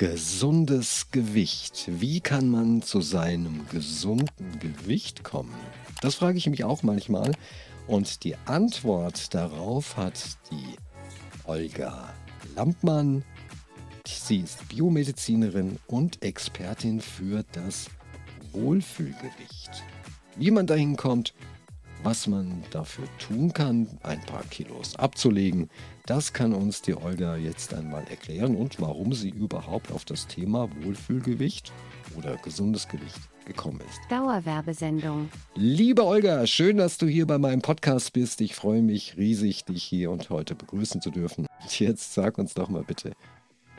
Gesundes Gewicht. Wie kann man zu seinem gesunden Gewicht kommen? Das frage ich mich auch manchmal. Und die Antwort darauf hat die Olga Lampmann. Sie ist Biomedizinerin und Expertin für das Wohlfühlgewicht. Wie man dahin kommt, was man dafür tun kann, ein paar Kilos abzulegen, das kann uns die Olga jetzt einmal erklären und warum sie überhaupt auf das Thema Wohlfühlgewicht oder gesundes Gewicht gekommen ist. Dauerwerbesendung. Liebe Olga, schön, dass du hier bei meinem Podcast bist. Ich freue mich riesig, dich hier und heute begrüßen zu dürfen. Jetzt sag uns doch mal bitte,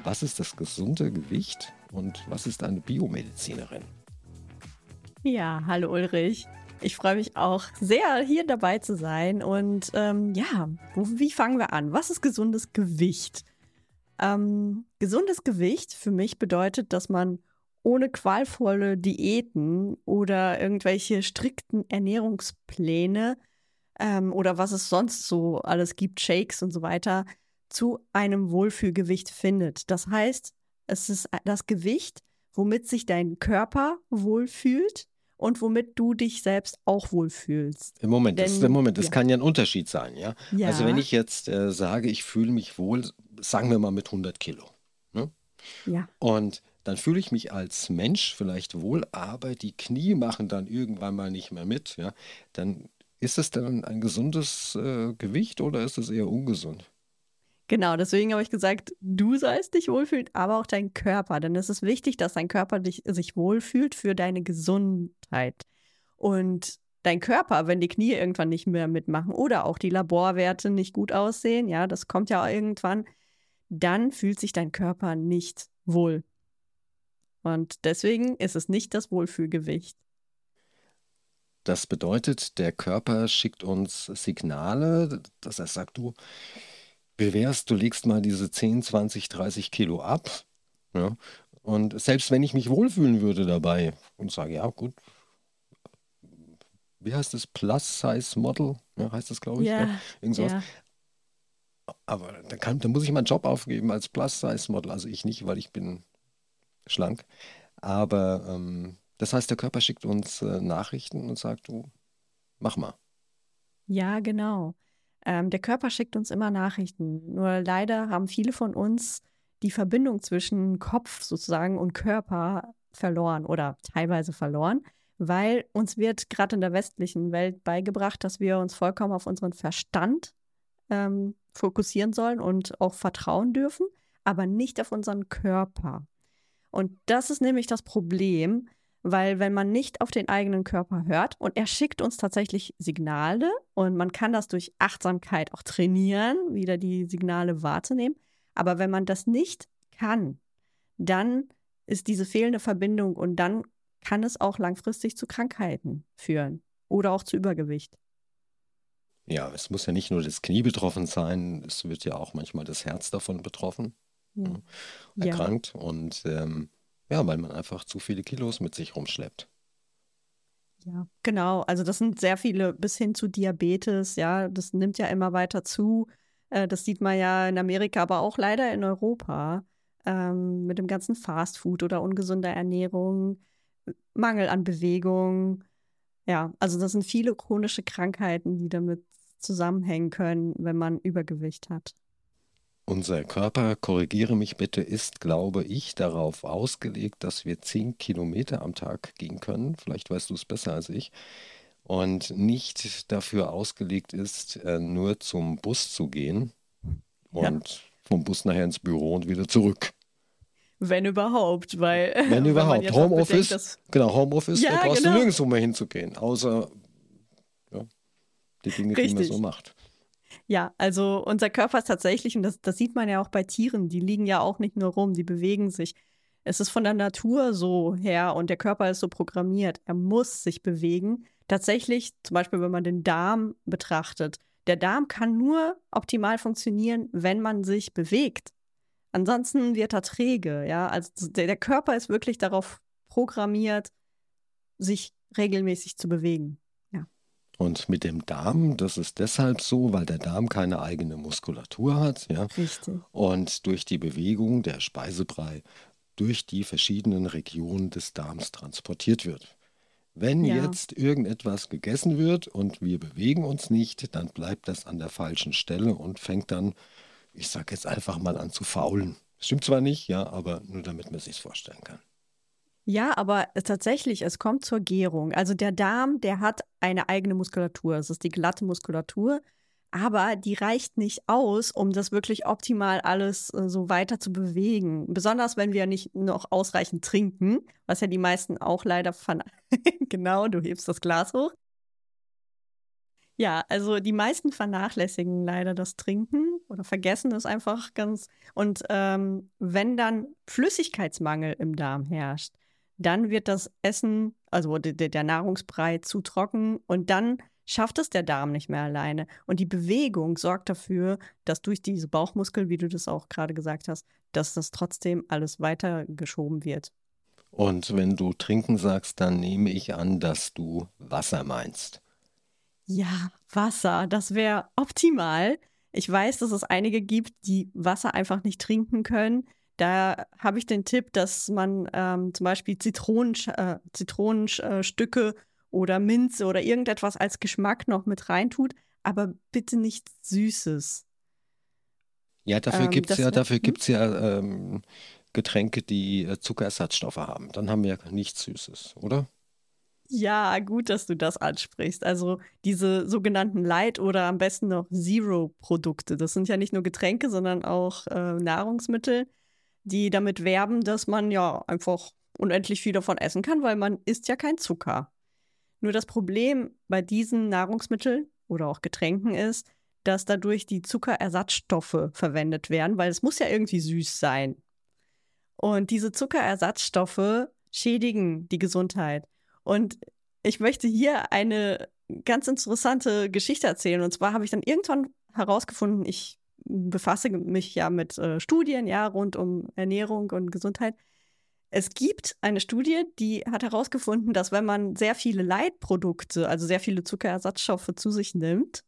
was ist das gesunde Gewicht und was ist eine Biomedizinerin? Ja, hallo Ulrich. Ich freue mich auch sehr, hier dabei zu sein. Und ähm, ja, wo, wie fangen wir an? Was ist gesundes Gewicht? Ähm, gesundes Gewicht für mich bedeutet, dass man ohne qualvolle Diäten oder irgendwelche strikten Ernährungspläne ähm, oder was es sonst so alles gibt, Shakes und so weiter, zu einem Wohlfühlgewicht findet. Das heißt, es ist das Gewicht, womit sich dein Körper wohlfühlt und womit du dich selbst auch wohlfühlst. Im Moment, Denn, das, im Moment, das ja. kann ja ein Unterschied sein, ja? ja. Also wenn ich jetzt äh, sage, ich fühle mich wohl, sagen wir mal mit 100 Kilo. Ne? Ja. Und dann fühle ich mich als Mensch vielleicht wohl, aber die Knie machen dann irgendwann mal nicht mehr mit, ja? Dann ist es dann ein gesundes äh, Gewicht oder ist es eher ungesund? Genau, deswegen habe ich gesagt, du sollst dich wohlfühlen, aber auch dein Körper. Denn es ist wichtig, dass dein Körper dich, sich wohlfühlt für deine Gesundheit. Und dein Körper, wenn die Knie irgendwann nicht mehr mitmachen oder auch die Laborwerte nicht gut aussehen, ja, das kommt ja irgendwann, dann fühlt sich dein Körper nicht wohl. Und deswegen ist es nicht das Wohlfühlgewicht. Das bedeutet, der Körper schickt uns Signale, dass er sagt, du, wie wär's, du legst mal diese 10, 20, 30 Kilo ab. Ja? Und selbst wenn ich mich wohlfühlen würde dabei und sage, ja, gut, wie heißt das? Plus-Size-Model, ja, heißt das, glaube ich. Ja, ja. Irgendwas. Ja. Aber dann, kann, dann muss ich meinen Job aufgeben als Plus-Size-Model. Also ich nicht, weil ich bin schlank. Aber ähm, das heißt, der Körper schickt uns äh, Nachrichten und sagt, du, mach mal. Ja, genau. Ähm, der Körper schickt uns immer Nachrichten. Nur leider haben viele von uns die Verbindung zwischen Kopf sozusagen und Körper verloren oder teilweise verloren, weil uns wird gerade in der westlichen Welt beigebracht, dass wir uns vollkommen auf unseren Verstand ähm, fokussieren sollen und auch vertrauen dürfen, aber nicht auf unseren Körper. Und das ist nämlich das Problem, weil wenn man nicht auf den eigenen Körper hört und er schickt uns tatsächlich Signale und man kann das durch Achtsamkeit auch trainieren, wieder die Signale wahrzunehmen, aber wenn man das nicht kann, dann ist diese fehlende Verbindung und dann kann es auch langfristig zu Krankheiten führen oder auch zu Übergewicht. Ja, es muss ja nicht nur das Knie betroffen sein, es wird ja auch manchmal das Herz davon betroffen, ja. Ne, erkrankt. Ja. Und ähm, ja, weil man einfach zu viele Kilos mit sich rumschleppt. Ja, genau. Also das sind sehr viele bis hin zu Diabetes. Ja, das nimmt ja immer weiter zu. Äh, das sieht man ja in Amerika, aber auch leider in Europa ähm, mit dem ganzen Fastfood oder ungesunder Ernährung, Mangel an Bewegung. Ja, also das sind viele chronische Krankheiten, die damit zusammenhängen können, wenn man Übergewicht hat. Unser Körper, korrigiere mich bitte, ist, glaube ich, darauf ausgelegt, dass wir 10 Kilometer am Tag gehen können. Vielleicht weißt du es besser als ich. Und nicht dafür ausgelegt ist, äh, nur zum Bus zu gehen und ja. vom Bus nachher ins Büro und wieder zurück. Wenn überhaupt, weil. Wenn überhaupt. Wenn Homeoffice. Bedenkt, genau, Homeoffice, ja, da brauchst genau. du nirgendwo mehr hinzugehen, außer ja, die Dinge, Richtig. die man so macht. Ja, also unser Körper ist tatsächlich, und das, das sieht man ja auch bei Tieren, die liegen ja auch nicht nur rum, die bewegen sich. Es ist von der Natur so her und der Körper ist so programmiert. Er muss sich bewegen. Tatsächlich, zum Beispiel, wenn man den Darm betrachtet, der Darm kann nur optimal funktionieren, wenn man sich bewegt. Ansonsten wird er träge, ja. Also der, der Körper ist wirklich darauf programmiert, sich regelmäßig zu bewegen. Und mit dem Darm, das ist deshalb so, weil der Darm keine eigene Muskulatur hat. Ja? Richtig. Und durch die Bewegung der Speisebrei durch die verschiedenen Regionen des Darms transportiert wird. Wenn Ja. jetzt irgendetwas gegessen wird und wir bewegen uns nicht, dann bleibt das an der falschen Stelle und fängt dann, ich sage jetzt einfach mal an zu faulen. Stimmt zwar nicht, ja, aber nur damit man sich vorstellen kann. Ja, aber tatsächlich, es kommt zur Gärung. Also der Darm, der hat eine eigene Muskulatur. Es ist die glatte Muskulatur, aber die reicht nicht aus, um das wirklich optimal alles äh, so weiter zu bewegen. Besonders wenn wir nicht noch ausreichend trinken, was ja die meisten auch leider von. genau, du hebst das Glas hoch. Ja, also die meisten vernachlässigen leider das Trinken oder vergessen es einfach ganz. Und ähm, wenn dann Flüssigkeitsmangel im Darm herrscht, dann wird das Essen, also de- de- der Nahrungsbrei zu trocken und dann schafft es der Darm nicht mehr alleine. Und die Bewegung sorgt dafür, dass durch diese Bauchmuskeln, wie du das auch gerade gesagt hast, dass das trotzdem alles weitergeschoben wird. Und wenn du trinken sagst, dann nehme ich an, dass du Wasser meinst. Ja, Wasser, das wäre optimal. Ich weiß, dass es einige gibt, die Wasser einfach nicht trinken können. Da habe ich den Tipp, dass man ähm, zum Beispiel Zitronen, äh, Zitronenstücke oder Minze oder irgendetwas als Geschmack noch mit reintut, aber bitte nichts Süßes. Ja, dafür Ähm, gibt's das ja, dafür hm? gibt's ja ähm, Getränke, die äh, Zuckerersatzstoffe haben. Dann haben wir ja nichts Süßes, oder? Ja, gut, dass du das ansprichst. Also diese sogenannten Light- oder am besten noch Zero-Produkte. Das sind ja nicht nur Getränke, sondern auch äh, Nahrungsmittel, die damit werben, dass man ja einfach unendlich viel davon essen kann, weil man isst ja kein Zucker. Nur das Problem bei diesen Nahrungsmitteln oder auch Getränken ist, dass dadurch die Zuckerersatzstoffe verwendet werden, weil es muss ja irgendwie süß sein. Und diese Zuckerersatzstoffe schädigen die Gesundheit. Und ich möchte hier eine ganz interessante Geschichte erzählen. Und zwar habe ich dann irgendwann herausgefunden, ich befasse mich ja mit äh, Studien, ja, rund um Ernährung und Gesundheit. Es gibt eine Studie, die hat herausgefunden, dass wenn man sehr viele Leitprodukte, also sehr viele Zuckerersatzstoffe zu sich nimmt,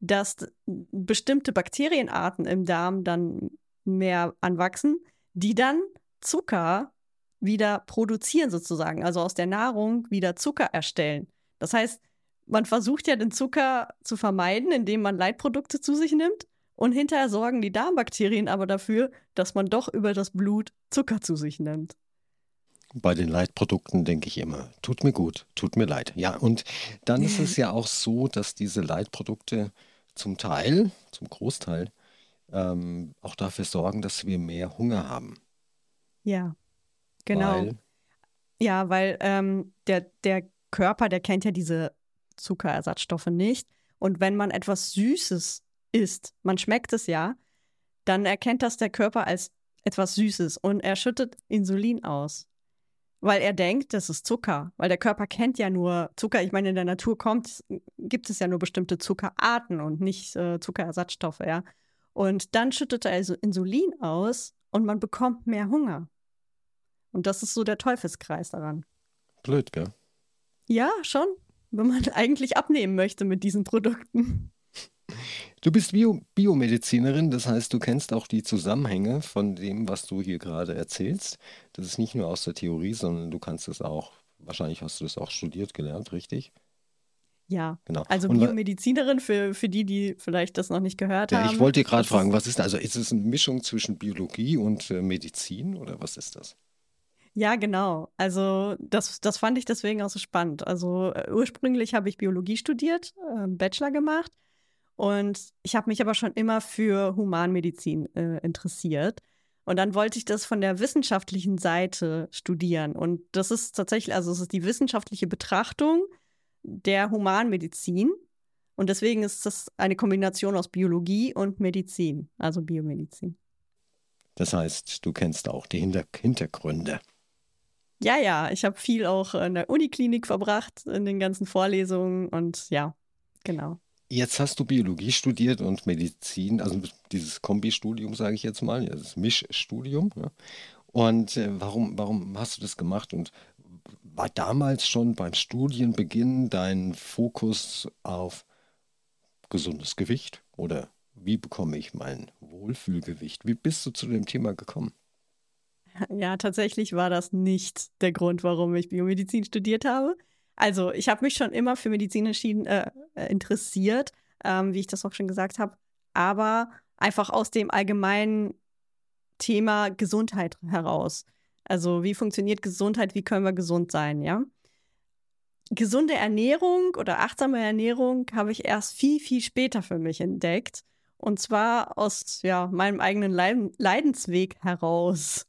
dass bestimmte Bakterienarten im Darm dann mehr anwachsen, die dann Zucker wieder produzieren sozusagen, also aus der Nahrung wieder Zucker erstellen. Das heißt, man versucht ja den Zucker zu vermeiden, indem man Leitprodukte zu sich nimmt und hinterher sorgen die Darmbakterien aber dafür, dass man doch über das Blut Zucker zu sich nimmt. Bei den Leitprodukten denke ich immer, tut mir gut, tut mir leid. Ja, und dann ist es ja auch so, dass diese Leitprodukte zum Teil, zum Großteil, ähm, auch dafür sorgen, dass wir mehr Hunger haben. Ja, genau. Weil, Ja, weil ähm, der, der Körper, der kennt ja diese Zuckerersatzstoffe nicht. Und wenn man etwas Süßes isst, man schmeckt es ja, dann erkennt das der Körper als etwas Süßes und er schüttet Insulin aus. Weil er denkt, das ist Zucker. Weil der Körper kennt ja nur Zucker. Ich meine, in der Natur kommt, gibt es ja nur bestimmte Zuckerarten und nicht äh, Zuckerersatzstoffe, ja. Und dann schüttet er also Insulin aus und man bekommt mehr Hunger. Und das ist so der Teufelskreis daran. blöd, gell? Ja, schon. Wenn man eigentlich abnehmen möchte mit diesen Produkten. Du bist Bio Biomedizinerin, das heißt, du kennst auch die Zusammenhänge von dem, was du hier gerade erzählst. Das ist nicht nur aus der Theorie, sondern du kannst es auch, wahrscheinlich hast du das auch studiert gelernt, richtig? Ja. Genau. Also Und Biomedizinerin für, für die, die vielleicht das noch nicht gehört ja, haben. ich wollte dir gerade Das fragen, was ist, also ist es eine Mischung zwischen Biologie und äh, Medizin oder was ist das? Ja, genau. Also das, das fand ich deswegen auch so spannend. Also äh, ursprünglich habe ich Biologie studiert, äh, Bachelor gemacht und ich habe mich aber schon immer für Humanmedizin äh, interessiert. Und dann wollte ich das von der wissenschaftlichen Seite studieren. Und das ist tatsächlich, also es ist die wissenschaftliche Betrachtung der Humanmedizin. Und deswegen ist das eine Kombination aus Biologie und Medizin, also Biomedizin. Das heißt, du kennst auch die Hinter Hintergründe. Ja, ja, ich habe viel auch in der Uniklinik verbracht, in den ganzen Vorlesungen und ja, genau. Jetzt hast du Biologie studiert und Medizin, also dieses Kombistudium, sage ich jetzt mal, das Mischstudium. Ja. Und äh, warum, warum hast du das gemacht? Und war damals schon beim Studienbeginn dein Fokus auf gesundes Gewicht? Oder wie bekomme ich mein Wohlfühlgewicht? Wie bist du zu dem Thema gekommen? Ja, tatsächlich war das nicht der Grund, warum ich Biomedizin studiert habe. Also, ich habe mich schon immer für Medizin äh, äh, interessiert, ähm, wie ich das auch schon gesagt habe, aber einfach aus dem allgemeinen Thema Gesundheit heraus. Also, wie funktioniert Gesundheit? Wie können wir gesund sein, ja? Gesunde Ernährung oder achtsame Ernährung habe ich erst viel, viel später für mich entdeckt. Und zwar aus ja, meinem eigenen Leidensweg heraus.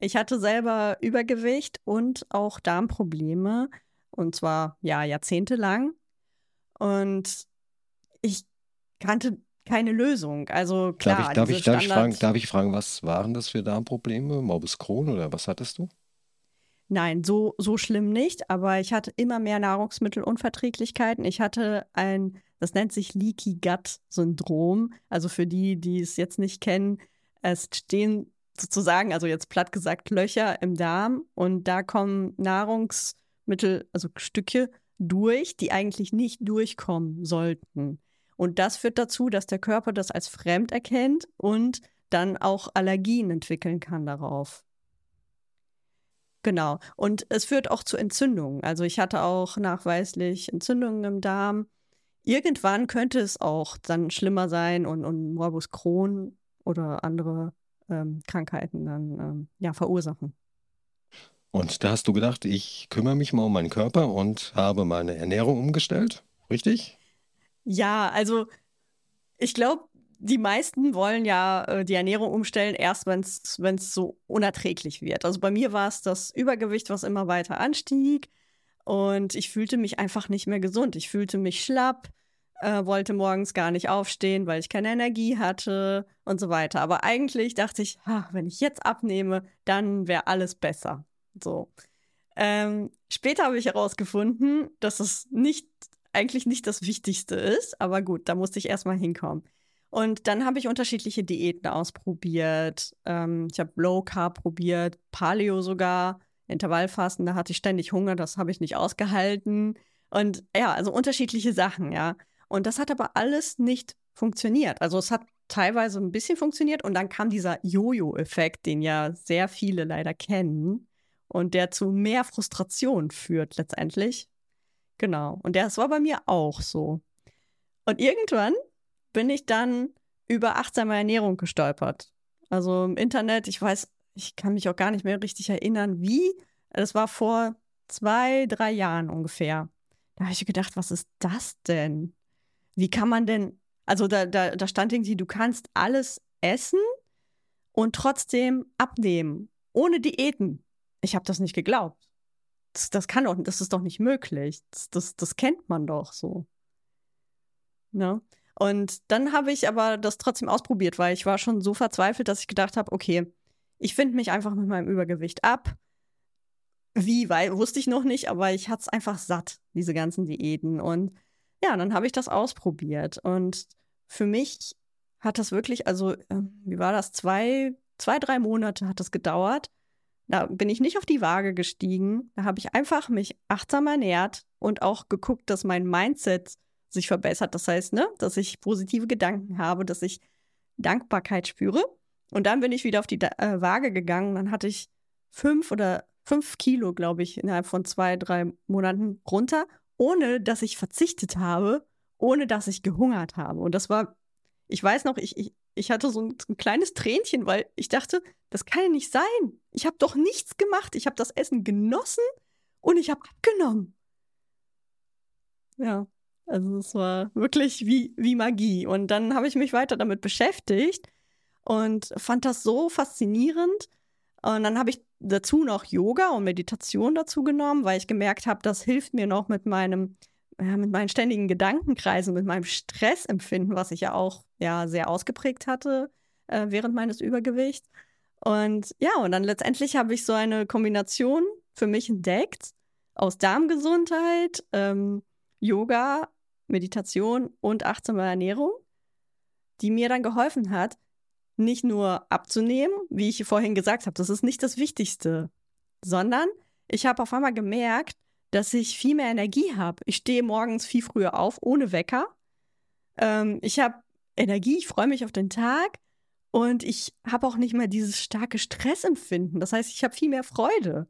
Ich hatte selber Übergewicht und auch Darmprobleme. Und zwar ja jahrzehntelang. Und ich kannte keine Lösung. Also klar. Darf ich, darf ich, darf ich, fragen, darf ich fragen, was waren das für Darmprobleme? Morbus Crohn oder was hattest du? Nein, so, so schlimm nicht, aber ich hatte immer mehr Nahrungsmittelunverträglichkeiten. Ich hatte ein, das nennt sich Leaky Gut Syndrom. Also für die, die es jetzt nicht kennen, es stehen sozusagen, also jetzt platt gesagt, Löcher im Darm und da kommen Nahrungsmittel, also Stücke durch, die eigentlich nicht durchkommen sollten. Und das führt dazu, dass der Körper das als fremd erkennt und dann auch Allergien entwickeln kann darauf. Genau. Und es führt auch zu Entzündungen. Also ich hatte auch nachweislich Entzündungen im Darm. Irgendwann könnte es auch dann schlimmer sein und, und Morbus Crohn oder andere ähm, Krankheiten dann ähm, ja, verursachen. Und da hast du gedacht, ich kümmere mich mal um meinen Körper und habe meine Ernährung umgestellt, richtig? Ja, also ich glaube, die meisten wollen ja äh, die Ernährung umstellen, erst wenn es so unerträglich wird. Also bei mir war es das Übergewicht, was immer weiter anstieg. Und ich fühlte mich einfach nicht mehr gesund. Ich fühlte mich schlapp, äh, wollte morgens gar nicht aufstehen, weil ich keine Energie hatte und so weiter. Aber eigentlich dachte ich, ha, wenn ich jetzt abnehme, dann wäre alles besser. So. Ähm, später habe ich herausgefunden, dass es nicht eigentlich nicht das Wichtigste ist, aber gut, da musste ich erstmal hinkommen. Und dann habe ich unterschiedliche Diäten ausprobiert. Ähm, ich habe Low Carb probiert, Paleo sogar, Intervallfasten, da hatte ich ständig Hunger, das habe ich nicht ausgehalten. Und ja, also unterschiedliche Sachen, ja. Und das hat aber alles nicht funktioniert. Also es hat teilweise ein bisschen funktioniert und dann kam dieser Jojo-Effekt, den ja sehr viele leider kennen und der zu mehr Frustration führt letztendlich, Genau. Und das war bei mir auch so. Und irgendwann bin ich dann über achtsame Ernährung gestolpert. Also im Internet, ich weiß, ich kann mich auch gar nicht mehr richtig erinnern, wie. Das war vor zwei, drei Jahren ungefähr. Da habe ich gedacht, was ist das denn? Wie kann man denn, also da, da, da stand irgendwie, du kannst alles essen und trotzdem abnehmen, ohne Diäten. Ich habe das nicht geglaubt das, das kann doch, das ist doch nicht möglich. Das, das, das kennt man doch so. Ne? Und dann habe ich aber das trotzdem ausprobiert, weil ich war schon so verzweifelt, dass ich gedacht habe, okay, ich finde mich einfach mit meinem Übergewicht ab. Wie, weil wusste ich noch nicht, aber ich hatte es einfach satt, diese ganzen Diäten. Und ja, dann habe ich das ausprobiert. Und für mich hat das wirklich, also, äh, wie war das? Zwei, zwei, drei Monate hat das gedauert, da bin ich nicht auf die Waage gestiegen. Da habe ich einfach mich achtsam ernährt und auch geguckt, dass mein Mindset sich verbessert. Das heißt, ne, dass ich positive Gedanken habe, dass ich Dankbarkeit spüre. Und dann bin ich wieder auf die äh, Waage gegangen. Dann hatte ich fünf oder fünf Kilo, glaube ich, innerhalb von zwei, drei Monaten runter, ohne dass ich verzichtet habe, ohne dass ich gehungert habe. Und das war, ich weiß noch, ich, ich, ich hatte so ein, ein, kleines Tränchen, weil ich dachte, das kann ja nicht sein. Ich habe doch nichts gemacht. Ich habe das Essen genossen und ich habe abgenommen. Ja, also es war wirklich wie, wie Magie. Und dann habe ich mich weiter damit beschäftigt und fand das so faszinierend. Und dann habe ich dazu noch Yoga und Meditation dazu genommen, weil ich gemerkt habe, das hilft mir noch mit meinem ja, mit meinen ständigen Gedankenkreisen, mit meinem Stressempfinden, was ich ja auch ja sehr ausgeprägt hatte äh, während meines Übergewichts. Und ja, und dann letztendlich habe ich so eine Kombination für mich entdeckt aus Darmgesundheit, ähm, Yoga, Meditation und achtsame Ernährung, die mir dann geholfen hat, nicht nur abzunehmen, wie ich vorhin gesagt habe, das ist nicht das Wichtigste, sondern ich habe auf einmal gemerkt, dass ich viel mehr Energie habe. Ich stehe morgens viel früher auf, ohne Wecker. Ähm, ich habe Energie, ich freue mich auf den Tag Und ich habe auch nicht mehr dieses starke Stressempfinden. Das heißt, ich habe viel mehr Freude.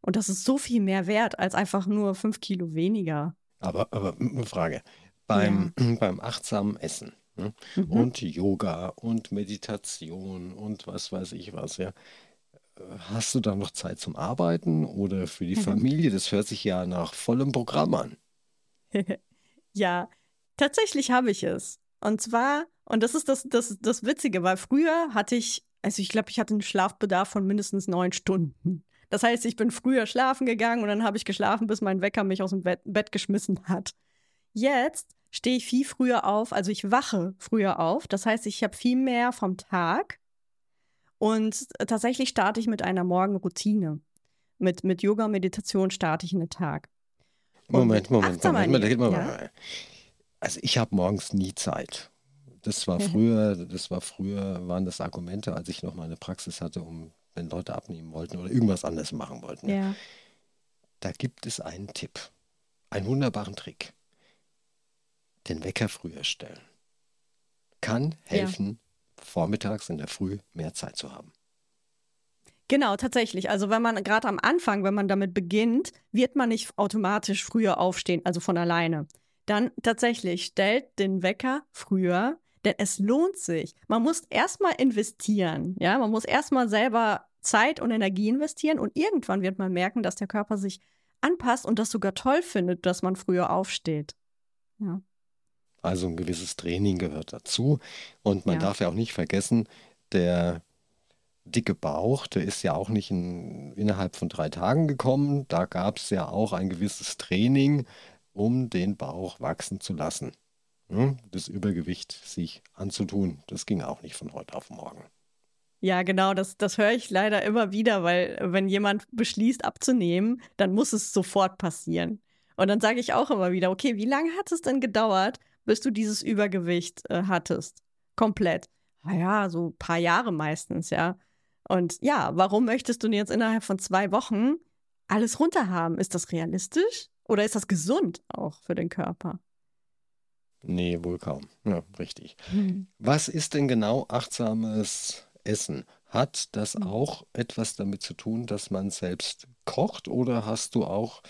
Und das ist so viel mehr wert als einfach nur fünf Kilo weniger. Aber, aber eine Frage. Beim, ja. beim achtsamen Essen ne? mhm. und Yoga und Meditation und was weiß ich was, ja. Hast du da noch Zeit zum Arbeiten oder für die Familie? Das hört sich ja nach vollem Programm an. ja, tatsächlich habe ich es. Und zwar, und das ist das, das, das Witzige, weil früher hatte ich, also ich glaube, ich hatte einen Schlafbedarf von mindestens neun Stunden. Das heißt, ich bin früher schlafen gegangen und dann habe ich geschlafen, bis mein Wecker mich aus dem Bett, Bett geschmissen hat. Jetzt stehe ich viel früher auf, also ich wache früher auf. Das heißt, ich habe viel mehr vom Tag und tatsächlich starte ich mit einer Morgenroutine. Mit, mit Yoga, Meditation starte ich in den Tag. Moment, Moment, Moment, Moment, Moment. Ja. Also ich habe morgens nie Zeit. Das war früher, das war früher, waren das Argumente, als ich noch mal eine Praxis hatte, um wenn Leute abnehmen wollten oder irgendwas anderes machen wollten. Ja. Da gibt es einen Tipp, einen wunderbaren Trick. Den Wecker früher stellen. Kann helfen. Vormittags in der Früh mehr Zeit zu haben. Genau, tatsächlich. Also wenn man gerade am Anfang, wenn man damit beginnt, wird man nicht automatisch früher aufstehen, also von alleine. Dann tatsächlich stellt den Wecker früher, denn es lohnt sich. Man muss erstmal investieren, ja, man muss erstmal selber Zeit und Energie investieren und irgendwann wird man merken, dass der Körper sich anpasst und das sogar toll findet, dass man früher aufsteht. Ja. Also ein gewisses Training gehört dazu und man ja. darf ja auch nicht vergessen, der dicke Bauch, der ist ja auch nicht in, innerhalb von drei Tagen gekommen. Da gab es ja auch ein gewisses Training, um den Bauch wachsen zu lassen. Hm? Das Übergewicht sich anzutun, das ging auch nicht von heute auf morgen. Ja, genau, das, das höre ich leider immer wieder, weil wenn jemand beschließt abzunehmen, dann muss es sofort passieren. Und dann sage ich auch immer wieder, okay, wie lange hat es denn gedauert, bis du dieses Übergewicht äh, hattest? Komplett. Naja, so ein paar Jahre meistens, ja. Und ja, warum möchtest du jetzt innerhalb von zwei Wochen alles runterhaben? Ist das realistisch oder ist das gesund auch für den Körper? Nee, wohl kaum. Ja, richtig. Hm. Was ist denn genau achtsames Essen? Hat das hm. auch etwas damit zu tun, dass man selbst kocht oder hast du auch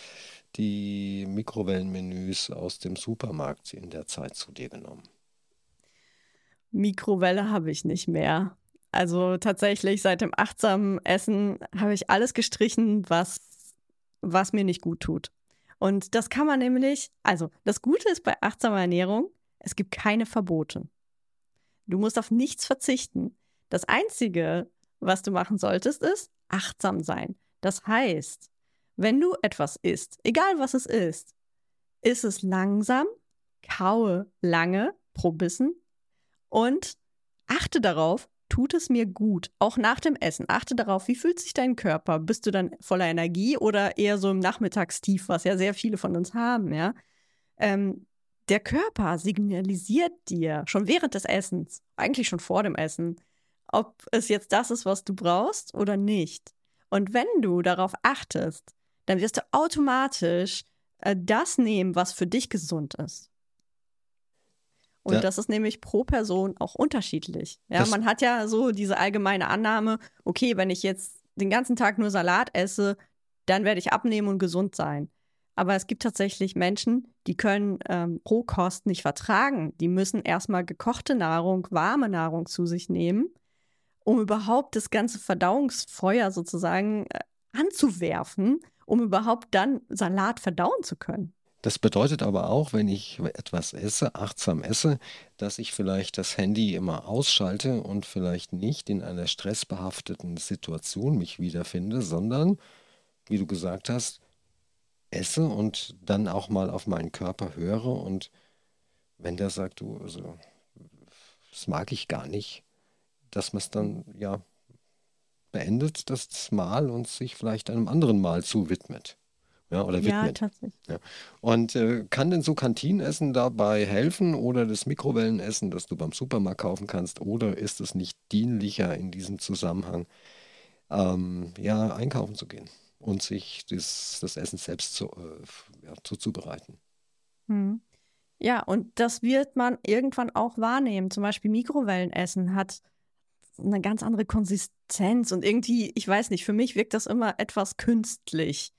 die Mikrowellenmenüs aus dem Supermarkt in der Zeit zu dir genommen? Mikrowelle habe ich nicht mehr. Also tatsächlich seit dem achtsamen Essen habe ich alles gestrichen, was, was mir nicht gut tut. Und das kann man nämlich, also das Gute ist bei achtsamer Ernährung, es gibt keine Verbote. Du musst auf nichts verzichten. Das Einzige, was du machen solltest, ist achtsam sein. Das heißt, wenn du etwas isst, egal was es ist, isst es langsam, kaue lange pro Bissen und achte darauf, tut es mir gut, auch nach dem Essen. Achte darauf, wie fühlt sich dein Körper? Bist du dann voller Energie oder eher so im Nachmittagstief, was ja sehr viele von uns haben, ja? Ähm, der Körper signalisiert dir schon während des Essens, eigentlich schon vor dem Essen, ob es jetzt das ist, was du brauchst oder nicht. Und wenn du darauf achtest, dann wirst du automatisch äh, das nehmen, was für dich gesund ist. Und ja. das ist nämlich pro Person auch unterschiedlich. Ja, das man hat ja so diese allgemeine Annahme, okay, wenn ich jetzt den ganzen Tag nur Salat esse, dann werde ich abnehmen und gesund sein. Aber es gibt tatsächlich Menschen, die können ähm, Rohkost nicht vertragen. Die müssen erstmal gekochte Nahrung, warme Nahrung zu sich nehmen, um überhaupt das ganze Verdauungsfeuer sozusagen äh, anzuwerfen, um überhaupt dann Salat verdauen zu können. Das bedeutet aber auch, wenn ich etwas esse, achtsam esse, dass ich vielleicht das Handy immer ausschalte und vielleicht nicht in einer stressbehafteten Situation mich wiederfinde, sondern, wie du gesagt hast, esse und dann auch mal auf meinen Körper höre und wenn der sagt, du, also, das mag ich gar nicht, dass man es dann ja beendet, das Mal und sich vielleicht einem anderen Mal zuwidmet ja, oder widmet. Ja, tatsächlich. Ja. Und äh, kann denn so Kantinenessen dabei helfen oder das Mikrowellenessen, das du beim Supermarkt kaufen kannst, oder ist es nicht dienlicher in diesem Zusammenhang, ähm, ja, einkaufen zu gehen und sich das, das Essen selbst zu, äh, ja, zuzubereiten? Hm. Ja, und das wird man irgendwann auch wahrnehmen. Zum Beispiel Mikrowellenessen hat eine ganz andere Konsistenz und irgendwie, ich weiß nicht, für mich wirkt das immer etwas künstlich.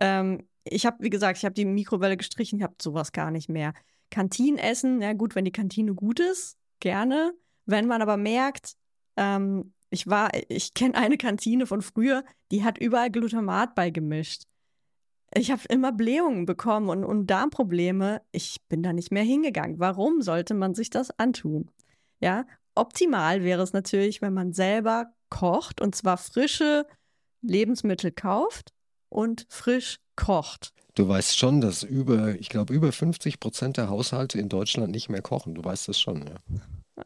Ähm, ich habe, wie gesagt, ich habe die Mikrowelle gestrichen, ich habe sowas gar nicht mehr. Kantinenessen, ja gut, wenn die Kantine gut ist, gerne. Wenn man aber merkt, ähm, ich war, ich kenne eine Kantine von früher, die hat überall Glutamat beigemischt. Ich habe immer Blähungen bekommen und, und Darmprobleme. Ich bin da nicht mehr hingegangen. Warum sollte man sich das antun? Ja, optimal wäre es natürlich, wenn man selber kocht und zwar frische Lebensmittel kauft und frisch kocht. Du weißt schon, dass über, ich glaube, über 50 Prozent der Haushalte in Deutschland nicht mehr kochen. Du weißt das schon, ja.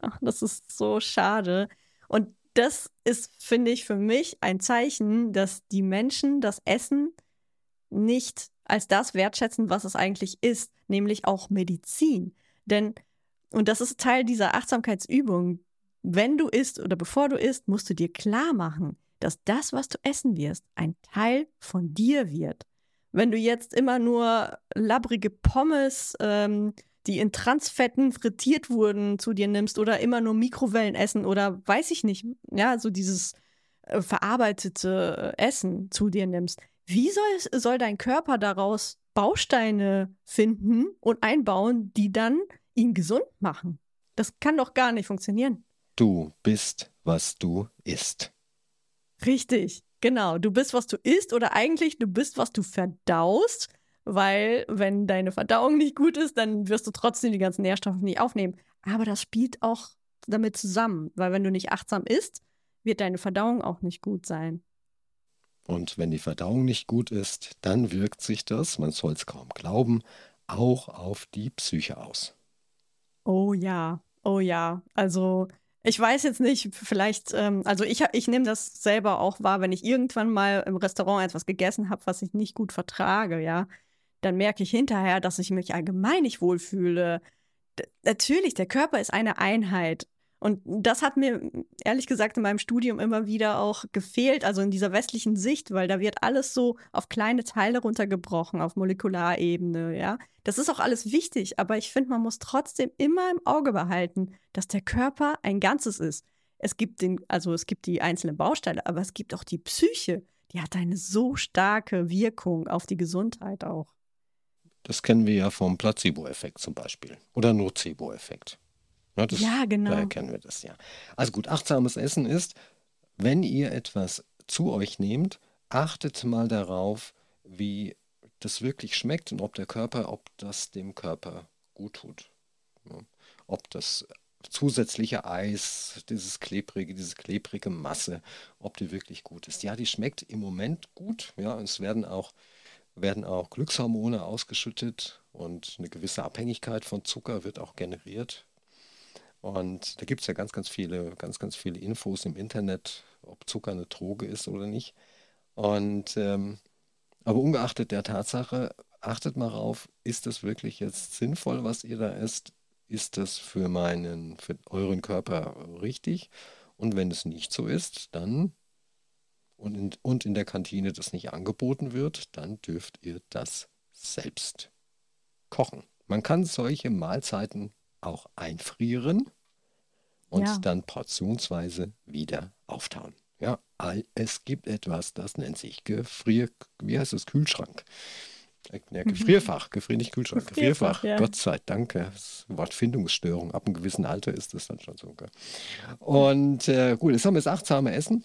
Ach, das ist so schade. Und das ist, finde ich, für mich ein Zeichen, dass die Menschen das Essen nicht als das wertschätzen, was es eigentlich ist, nämlich auch Medizin. Denn, und das ist Teil dieser Achtsamkeitsübung, wenn du isst oder bevor du isst, musst du dir klar machen, dass das, was du essen wirst, ein Teil von dir wird. Wenn du jetzt immer nur labbrige Pommes, ähm, die in Transfetten frittiert wurden, zu dir nimmst oder immer nur Mikrowellen essen oder weiß ich nicht, ja, so dieses äh, verarbeitete äh, Essen zu dir nimmst, wie soll, soll dein Körper daraus Bausteine finden und einbauen, die dann ihn gesund machen? Das kann doch gar nicht funktionieren. Du bist, was du isst. Richtig, genau. Du bist, was du isst oder eigentlich du bist, was du verdaust, weil wenn deine Verdauung nicht gut ist, dann wirst du trotzdem die ganzen Nährstoffe nicht aufnehmen. Aber das spielt auch damit zusammen, weil wenn du nicht achtsam isst, wird deine Verdauung auch nicht gut sein. Und wenn die Verdauung nicht gut ist, dann wirkt sich das, man soll es kaum glauben, auch auf die Psyche aus. Oh ja, oh ja. Also ich weiß jetzt nicht, vielleicht, ähm, also ich, ich nehme das selber auch wahr, wenn ich irgendwann mal im Restaurant etwas gegessen habe, was ich nicht gut vertrage, ja, dann merke ich hinterher, dass ich mich allgemein nicht wohlfühle. D natürlich, der Körper ist eine Einheit und das hat mir ehrlich gesagt in meinem Studium immer wieder auch gefehlt, also in dieser westlichen Sicht, weil da wird alles so auf kleine Teile runtergebrochen, auf Molekularebene, ja. Das ist auch alles wichtig, aber ich finde, man muss trotzdem immer im Auge behalten, dass der Körper ein Ganzes ist. Es gibt den, also es gibt die einzelnen Bausteine, aber es gibt auch die Psyche. Die hat eine so starke Wirkung auf die Gesundheit auch. Das kennen wir ja vom Placebo-Effekt zum Beispiel oder Nocebo-Effekt. Ja, das, ja, genau. Daher kennen wir das ja. Also gut, achtsames Essen ist, wenn ihr etwas zu euch nehmt, achtet mal darauf, wie das wirklich schmeckt und ob der Körper, ob das dem Körper gut tut. Ja. Ob das zusätzliche Eis, dieses klebrige, diese klebrige Masse, ob die wirklich gut ist. Ja, die schmeckt im Moment gut. Ja, es werden auch, werden auch Glückshormone ausgeschüttet und eine gewisse Abhängigkeit von Zucker wird auch generiert und da gibt es ja ganz, ganz viele, ganz, ganz viele Infos im Internet, ob Zucker eine Droge ist oder nicht. Und ähm, aber ungeachtet der Tatsache, achtet mal drauf, ist das wirklich jetzt sinnvoll, was ihr da esst? Ist das für meinen, für euren Körper richtig? Und wenn es nicht so ist, dann und in, und in der Kantine das nicht angeboten wird, dann dürft ihr das selbst kochen. Man kann solche Mahlzeiten auch einfrieren und ja. dann portionsweise wieder auftauen. Ja, es gibt etwas, das nennt sich Gefrier, wie heißt es, Kühlschrank. Äh, ja, Gefrierfach, Gefrier, nicht Kühlschrank, Gefrierfach. Gefrierfach ja. Gott sei Dank. Das Wort Findungsstörung. Ab einem gewissen Alter ist das dann schon so. Und äh, gut, jetzt haben wir das achtsame Essen.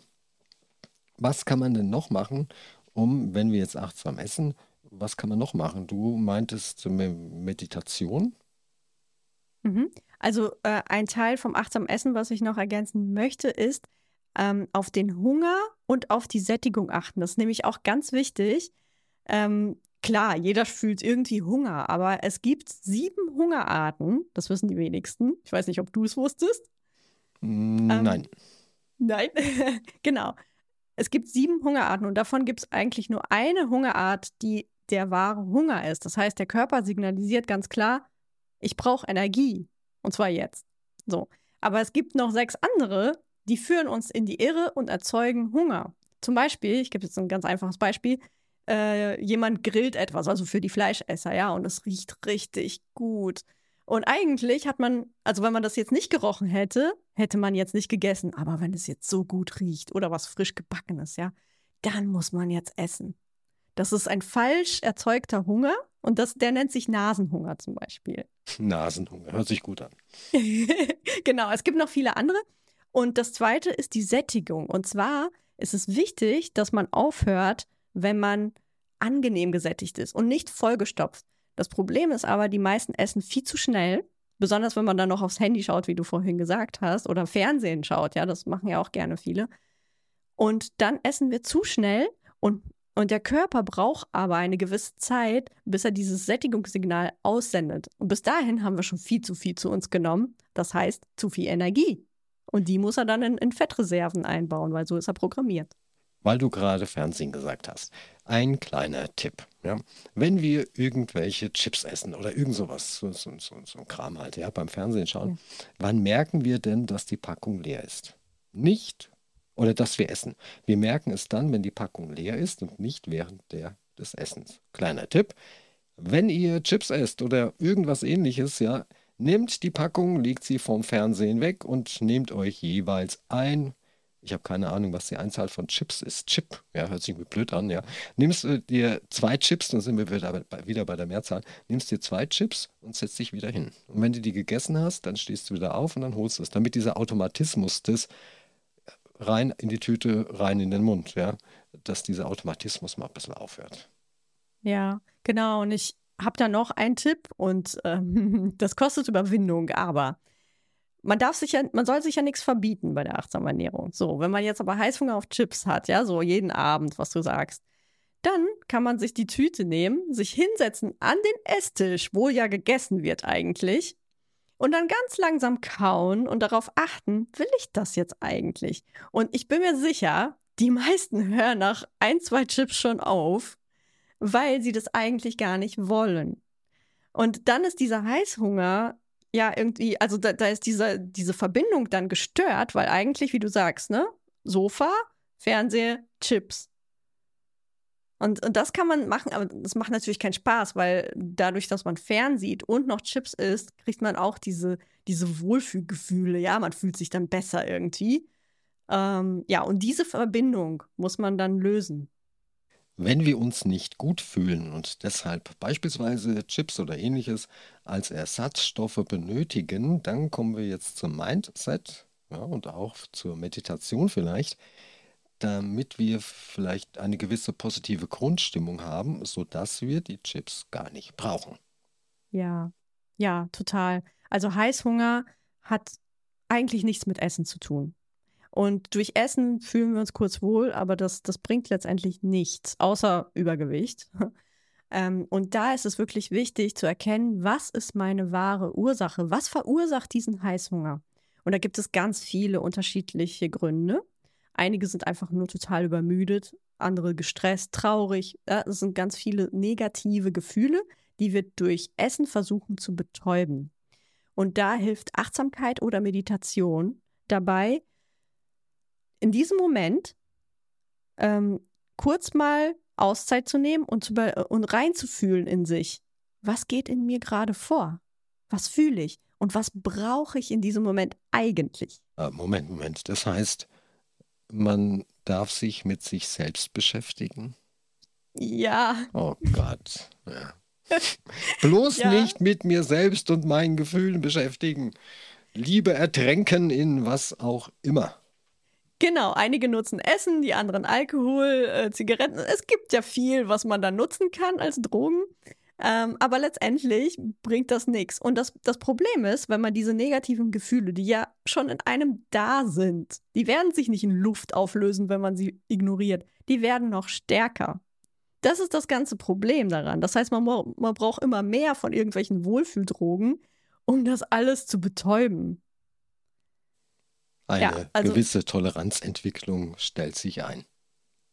Was kann man denn noch machen, um, wenn wir jetzt achtsam essen, was kann man noch machen? Du meintest Meditation. Mhm. Also äh, ein Teil vom achtsamen Essen, was ich noch ergänzen möchte, ist ähm, auf den Hunger und auf die Sättigung achten. Das ist nämlich auch ganz wichtig. Ähm, klar, jeder fühlt irgendwie Hunger, aber es gibt sieben Hungerarten. Das wissen die wenigsten. Ich weiß nicht, ob du es wusstest. Mm, ähm, nein. Nein, genau. Es gibt sieben Hungerarten und davon gibt es eigentlich nur eine Hungerart, die der wahre Hunger ist. Das heißt, der Körper signalisiert ganz klar, ich brauche Energie. Und zwar jetzt. So. Aber es gibt noch sechs andere, die führen uns in die Irre und erzeugen Hunger. Zum Beispiel, ich gebe jetzt ein ganz einfaches Beispiel, äh, jemand grillt etwas, also für die Fleischesser, ja, und es riecht richtig gut. Und eigentlich hat man, also wenn man das jetzt nicht gerochen hätte, hätte man jetzt nicht gegessen. Aber wenn es jetzt so gut riecht oder was frisch gebackenes, ja, dann muss man jetzt essen. Das ist ein falsch erzeugter Hunger und das, der nennt sich Nasenhunger zum Beispiel. Nasenhunger, hört sich gut an. genau, es gibt noch viele andere. Und das zweite ist die Sättigung. Und zwar ist es wichtig, dass man aufhört, wenn man angenehm gesättigt ist und nicht vollgestopft. Das Problem ist aber, die meisten essen viel zu schnell, besonders wenn man dann noch aufs Handy schaut, wie du vorhin gesagt hast, oder Fernsehen schaut. Ja, das machen ja auch gerne viele. Und dann essen wir zu schnell und, und der Körper braucht aber eine gewisse Zeit, bis er dieses Sättigungssignal aussendet. Und bis dahin haben wir schon viel zu viel zu uns genommen. Das heißt, zu viel Energie. Und die muss er dann in, in Fettreserven einbauen, weil so ist er programmiert. Weil du gerade Fernsehen gesagt hast. Ein kleiner Tipp. Ja? Wenn wir irgendwelche Chips essen oder irgend sowas, so, so, so, so ein Kram halt, ja, beim Fernsehen schauen, ja. wann merken wir denn, dass die Packung leer ist? Nicht oder dass wir essen. Wir merken es dann, wenn die Packung leer ist und nicht während der, des Essens. Kleiner Tipp. Wenn ihr Chips esst oder irgendwas ähnliches, ja, nehmt die Packung, legt sie vom Fernsehen weg und nehmt euch jeweils ein. Ich habe keine Ahnung, was die Einzahl von Chips ist. Chip, ja, hört sich irgendwie blöd an, ja. Nimmst du dir zwei Chips, dann sind wir wieder bei, wieder bei der Mehrzahl. Nimmst dir zwei Chips und setzt dich wieder hin. Und wenn du die gegessen hast, dann stehst du wieder auf und dann holst du es. Damit dieser Automatismus des rein in die Tüte, rein in den Mund, ja, dass dieser Automatismus mal ein bisschen aufhört. Ja, genau. Und ich habe da noch einen Tipp und ähm, das kostet Überwindung, aber man darf sich ja, man soll sich ja nichts verbieten bei der achtsamen Ernährung. So, wenn man jetzt aber Heißhunger auf Chips hat, ja, so jeden Abend, was du sagst, dann kann man sich die Tüte nehmen, sich hinsetzen an den Esstisch, wo ja gegessen wird eigentlich, und dann ganz langsam kauen und darauf achten, will ich das jetzt eigentlich? Und ich bin mir sicher, die meisten hören nach ein, zwei Chips schon auf, weil sie das eigentlich gar nicht wollen. Und dann ist dieser Heißhunger ja irgendwie, also da, da ist diese, diese Verbindung dann gestört, weil eigentlich, wie du sagst, ne? Sofa, Fernseher, Chips. Und, und das kann man machen, aber das macht natürlich keinen Spaß, weil dadurch, dass man fernsieht und noch Chips isst, kriegt man auch diese, diese Wohlfühlgefühle. Ja, man fühlt sich dann besser irgendwie. Ähm, ja, und diese Verbindung muss man dann lösen. Wenn wir uns nicht gut fühlen und deshalb beispielsweise Chips oder ähnliches als Ersatzstoffe benötigen, dann kommen wir jetzt zum Mindset ja, und auch zur Meditation vielleicht damit wir vielleicht eine gewisse positive Grundstimmung haben, sodass wir die Chips gar nicht brauchen. Ja, ja, total. Also Heißhunger hat eigentlich nichts mit Essen zu tun. Und durch Essen fühlen wir uns kurz wohl, aber das, das bringt letztendlich nichts, außer Übergewicht. ähm, und da ist es wirklich wichtig zu erkennen, was ist meine wahre Ursache? Was verursacht diesen Heißhunger? Und da gibt es ganz viele unterschiedliche Gründe. Einige sind einfach nur total übermüdet, andere gestresst, traurig. Ja, das sind ganz viele negative Gefühle, die wir durch Essen versuchen zu betäuben. Und da hilft Achtsamkeit oder Meditation dabei, in diesem Moment ähm, kurz mal Auszeit zu nehmen und, zu, und reinzufühlen in sich. Was geht in mir gerade vor? Was fühle ich? Und was brauche ich in diesem Moment eigentlich? Ah, Moment, Moment. Das heißt, man darf sich mit sich selbst beschäftigen? Ja. Oh Gott. Ja. Bloß ja. nicht mit mir selbst und meinen Gefühlen beschäftigen. Liebe ertränken in was auch immer. Genau, einige nutzen Essen, die anderen Alkohol, äh, Zigaretten. Es gibt ja viel, was man da nutzen kann als Drogen. Ähm, aber letztendlich bringt das nichts. Und das, das Problem ist, wenn man diese negativen Gefühle, die ja schon in einem da sind, die werden sich nicht in Luft auflösen, wenn man sie ignoriert. Die werden noch stärker. Das ist das ganze Problem daran. Das heißt, man, man braucht immer mehr von irgendwelchen Wohlfühldrogen, um das alles zu betäuben. Eine ja, also, gewisse Toleranzentwicklung stellt sich ein.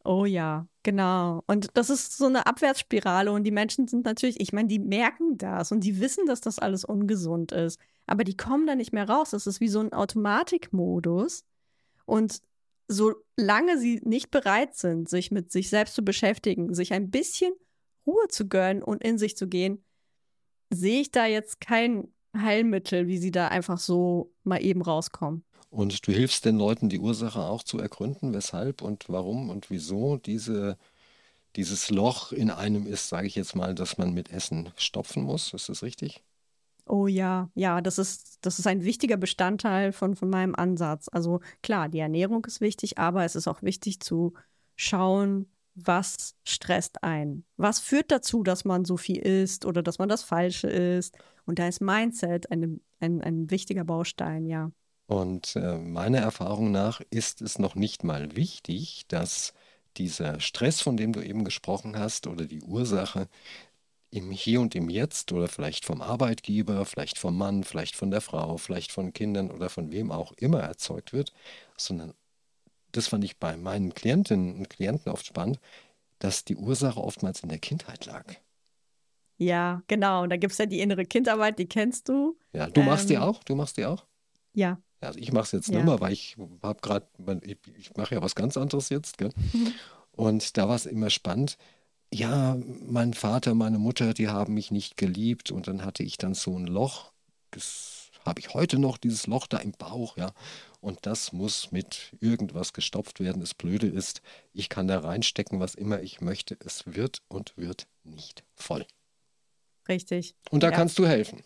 Oh ja, genau. Und das ist so eine Abwärtsspirale und die Menschen sind natürlich, ich meine, die merken das und die wissen, dass das alles ungesund ist, aber die kommen da nicht mehr raus. Das ist wie so ein Automatikmodus. Und solange sie nicht bereit sind, sich mit sich selbst zu beschäftigen, sich ein bisschen Ruhe zu gönnen und in sich zu gehen, sehe ich da jetzt kein Heilmittel, wie sie da einfach so mal eben rauskommen. Und du hilfst den Leuten, die Ursache auch zu ergründen, weshalb und warum und wieso diese, dieses Loch in einem ist, sage ich jetzt mal, dass man mit Essen stopfen muss. Ist das richtig? Oh ja, ja, das ist, das ist ein wichtiger Bestandteil von, von meinem Ansatz. Also klar, die Ernährung ist wichtig, aber es ist auch wichtig zu schauen, was stresst ein? Was führt dazu, dass man so viel isst oder dass man das Falsche isst? Und da ist Mindset eine, ein, ein wichtiger Baustein, ja. Und äh, meiner Erfahrung nach ist es noch nicht mal wichtig, dass dieser Stress, von dem du eben gesprochen hast, oder die Ursache im Hier und im Jetzt oder vielleicht vom Arbeitgeber, vielleicht vom Mann, vielleicht von der Frau, vielleicht von Kindern oder von wem auch immer erzeugt wird, sondern das fand ich bei meinen Klientinnen und Klienten oft spannend, dass die Ursache oftmals in der Kindheit lag. Ja, genau. Und da gibt es ja die innere Kindarbeit, die kennst du. Ja, du machst ähm, die auch? Du machst die auch? Ja. Also ich mache es jetzt ja. nicht mehr, weil ich habe gerade, ich, ich mache ja was ganz anderes jetzt. Gell? und da war es immer spannend. Ja, mein Vater, meine Mutter, die haben mich nicht geliebt und dann hatte ich dann so ein Loch. Das habe ich heute noch, dieses Loch da im Bauch, ja und das muss mit irgendwas gestopft werden. Das Blöde ist, ich kann da reinstecken, was immer ich möchte. Es wird und wird nicht voll. Richtig. Und da ja. kannst du helfen.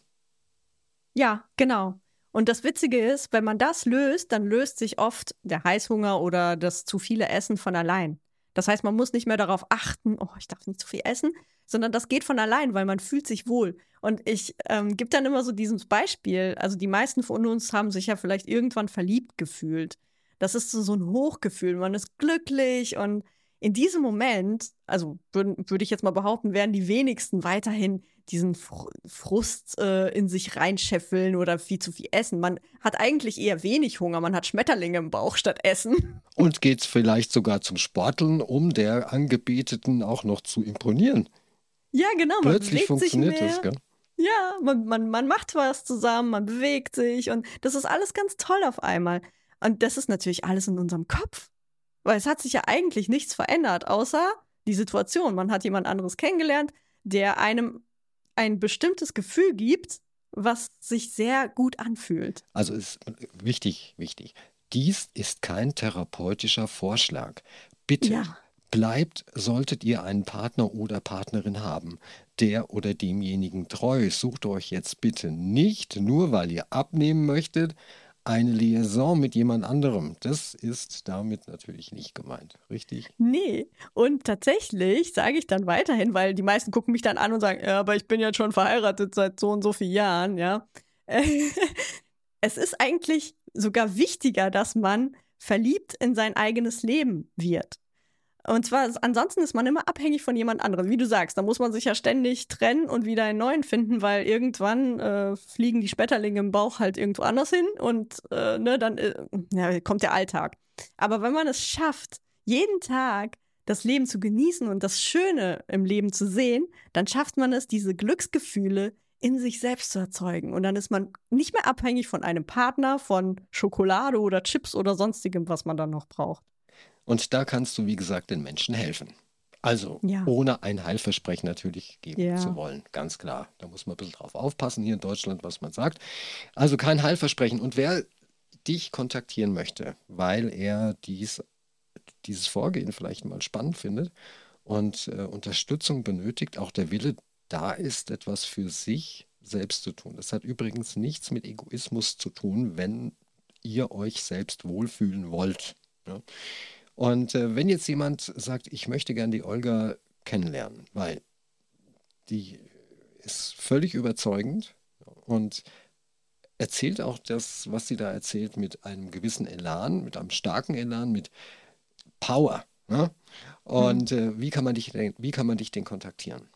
Ja, genau. Und das Witzige ist, wenn man das löst, dann löst sich oft der Heißhunger oder das zu viele Essen von allein. Das heißt, man muss nicht mehr darauf achten, oh, ich darf nicht zu viel essen, sondern das geht von allein, weil man fühlt sich wohl. Und ich ähm, gebe dann immer so dieses Beispiel. Also die meisten von uns haben sich ja vielleicht irgendwann verliebt gefühlt. Das ist so, ein Hochgefühl. Man ist glücklich und in diesem Moment, also würde würd ich jetzt mal behaupten, werden die wenigsten weiterhin diesen Fr Frust äh, in sich reinscheffeln oder viel zu viel essen. Man hat eigentlich eher wenig Hunger, man hat Schmetterlinge im Bauch statt Essen. Und geht vielleicht sogar zum Sporteln, um der Angebeteten auch noch zu imponieren. Ja, genau. Man Plötzlich funktioniert das, gell? Ja, man, man, man macht was zusammen, man bewegt sich und das ist alles ganz toll auf einmal. Und das ist natürlich alles in unserem Kopf. Weil es hat sich ja eigentlich nichts verändert, außer die Situation. Man hat jemand anderes kennengelernt, der einem ein bestimmtes Gefühl gibt, was sich sehr gut anfühlt. Also ist wichtig, wichtig. Dies ist kein therapeutischer Vorschlag. Bitte ja. bleibt, solltet ihr einen Partner oder Partnerin haben, der oder demjenigen treu. Sucht euch jetzt bitte nicht, nur weil ihr abnehmen möchtet, eine Liaison mit jemand anderem. Das ist damit natürlich nicht gemeint, richtig? Nee. Und tatsächlich sage ich dann weiterhin, weil die meisten gucken mich dann an und sagen, ja, aber ich bin jetzt schon verheiratet seit so und so vielen Jahren, ja. es ist eigentlich sogar wichtiger, dass man verliebt in sein eigenes Leben wird. Und zwar, ansonsten ist man immer abhängig von jemand anderem. Wie du sagst, da muss man sich ja ständig trennen und wieder einen neuen finden, weil irgendwann äh, fliegen die Spetterlinge im Bauch halt irgendwo anders hin und äh, ne, dann äh, ja, kommt der Alltag. Aber wenn man es schafft, jeden Tag das Leben zu genießen und das Schöne im Leben zu sehen, dann schafft man es, diese Glücksgefühle in sich selbst zu erzeugen. Und dann ist man nicht mehr abhängig von einem Partner, von Schokolade oder Chips oder sonstigem, was man dann noch braucht. Und da kannst du, wie gesagt, den Menschen helfen. Also ja. ohne ein Heilversprechen natürlich geben ja. zu wollen, ganz klar. Da muss man ein bisschen drauf aufpassen hier in Deutschland, was man sagt. Also kein Heilversprechen. Und wer dich kontaktieren möchte, weil er dies, dieses Vorgehen vielleicht mal spannend findet und äh, Unterstützung benötigt, auch der Wille da ist, etwas für sich selbst zu tun. Das hat übrigens nichts mit Egoismus zu tun, wenn ihr euch selbst wohlfühlen wollt. Ja. Und äh, wenn jetzt jemand sagt, ich möchte gern die Olga kennenlernen, weil die ist völlig überzeugend und erzählt auch das, was sie da erzählt, mit einem gewissen Elan, mit einem starken Elan, mit Power. Ne? Und mhm. äh, wie, kann man dich, wie kann man dich denn kontaktieren?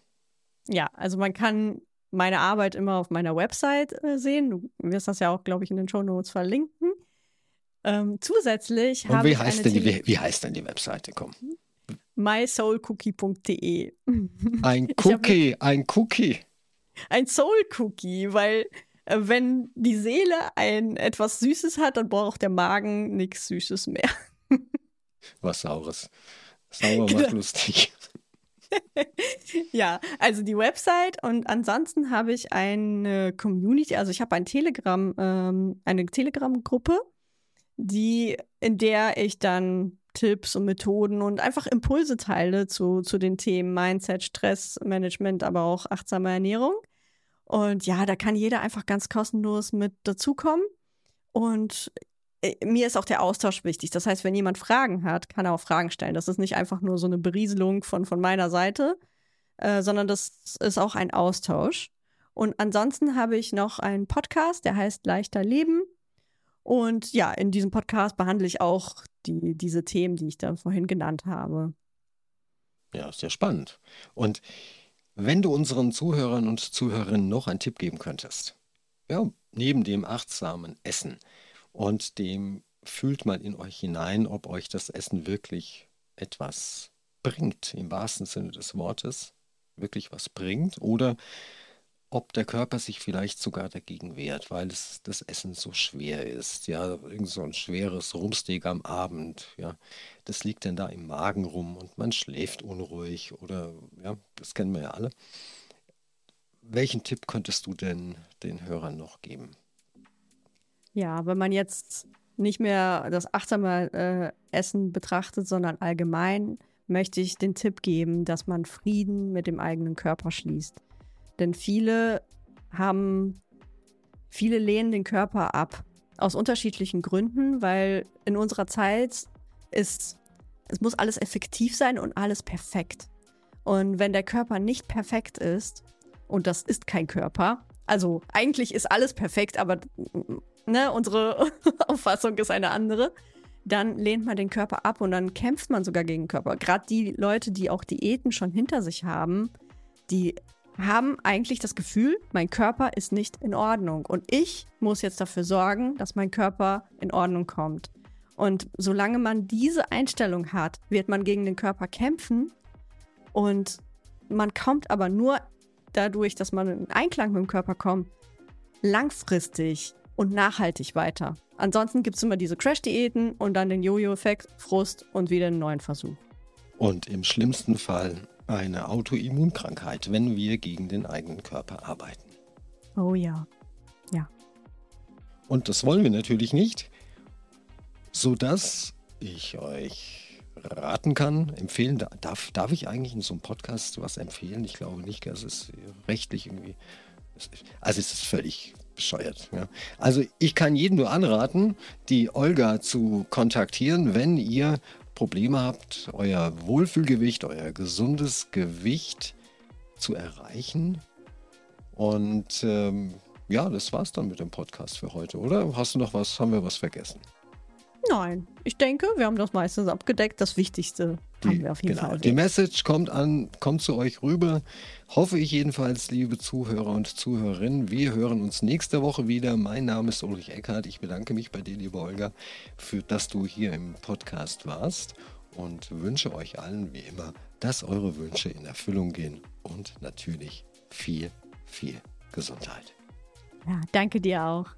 Ja, also man kann meine Arbeit immer auf meiner Website äh, sehen. Du wirst das ja auch, glaube ich, in den Show Notes verlinken. Ähm, zusätzlich habe ich heißt die, wie, wie heißt denn die Webseite? Komm. mysoulcookie.de. Ein Cookie, ein Cookie. Ein Soul Cookie, weil äh, wenn die Seele ein etwas Süßes hat, dann braucht der Magen nichts Süßes mehr. Was Saures. Sauer genau. macht lustig. ja, also die Website und ansonsten habe ich eine Community, also ich habe ein Telegram, ähm, eine Telegram-Gruppe, die, in der ich dann Tipps und Methoden und einfach Impulse teile zu, zu den Themen Mindset, Stressmanagement, aber auch achtsame Ernährung. Und ja, da kann jeder einfach ganz kostenlos mit dazukommen. Und äh, mir ist auch der Austausch wichtig. Das heißt, wenn jemand Fragen hat, kann er auch Fragen stellen. Das ist nicht einfach nur so eine Berieselung von, von meiner Seite, äh, sondern das ist auch ein Austausch. Und ansonsten habe ich noch einen Podcast, der heißt Leichter Leben. Und ja, in diesem Podcast behandle ich auch die, diese Themen, die ich da vorhin genannt habe. Ja, sehr spannend. Und wenn du unseren Zuhörern und Zuhörerinnen noch einen Tipp geben könntest, ja, neben dem achtsamen Essen und dem fühlt mal in euch hinein, ob euch das Essen wirklich etwas bringt, im wahrsten Sinne des Wortes, wirklich was bringt, oder ob der Körper sich vielleicht sogar dagegen wehrt, weil es, das Essen so schwer ist. Ja, irgend so ein schweres Rumsteak am Abend. Ja, das liegt dann da im Magen rum und man schläft unruhig oder ja, das kennen wir ja alle. Welchen Tipp könntest du denn den Hörern noch geben? Ja, wenn man jetzt nicht mehr das achtsame äh, Essen betrachtet, sondern allgemein, möchte ich den Tipp geben, dass man Frieden mit dem eigenen Körper schließt. Denn viele haben, viele lehnen den Körper ab. Aus unterschiedlichen Gründen, weil in unserer Zeit ist, es muss alles effektiv sein und alles perfekt. Und wenn der Körper nicht perfekt ist, und das ist kein Körper, also eigentlich ist alles perfekt, aber ne, unsere Auffassung ist eine andere, dann lehnt man den Körper ab und dann kämpft man sogar gegen den Körper. Gerade die Leute, die auch Diäten schon hinter sich haben, die haben eigentlich das Gefühl, mein Körper ist nicht in Ordnung. Und ich muss jetzt dafür sorgen, dass mein Körper in Ordnung kommt. Und solange man diese Einstellung hat, wird man gegen den Körper kämpfen. Und man kommt aber nur dadurch, dass man in Einklang mit dem Körper kommt, langfristig und nachhaltig weiter. Ansonsten gibt es immer diese Crash-Diäten und dann den Jojo-Effekt, Frust und wieder einen neuen Versuch. Und im schlimmsten Fall eine Autoimmunkrankheit, wenn wir gegen den eigenen Körper arbeiten. Oh ja, ja. Und das wollen wir natürlich nicht, sodass ich euch raten kann, empfehlen, darf, darf ich eigentlich in so einem Podcast was empfehlen? Ich glaube nicht, es ist rechtlich irgendwie, also es ist völlig bescheuert. Ja. Also ich kann jedem nur anraten, die Olga zu kontaktieren, wenn ihr Probleme habt, euer Wohlfühlgewicht, euer gesundes Gewicht zu erreichen. Und ähm, ja, das war's dann mit dem Podcast für heute, oder? Hast du noch was? Haben wir was vergessen? Nein, ich denke, wir haben das meistens abgedeckt. Das Wichtigste die, haben wir auf jeden genau, Fall. Die Message kommt an, kommt zu euch rüber. Hoffe ich jedenfalls, liebe Zuhörer und Zuhörerinnen. Wir hören uns nächste Woche wieder. Mein Name ist Ulrich Eckhardt. Ich bedanke mich bei dir, liebe Olga, für dass du hier im Podcast warst und wünsche euch allen wie immer, dass eure Wünsche in Erfüllung gehen und natürlich viel, viel Gesundheit. Ja, danke dir auch.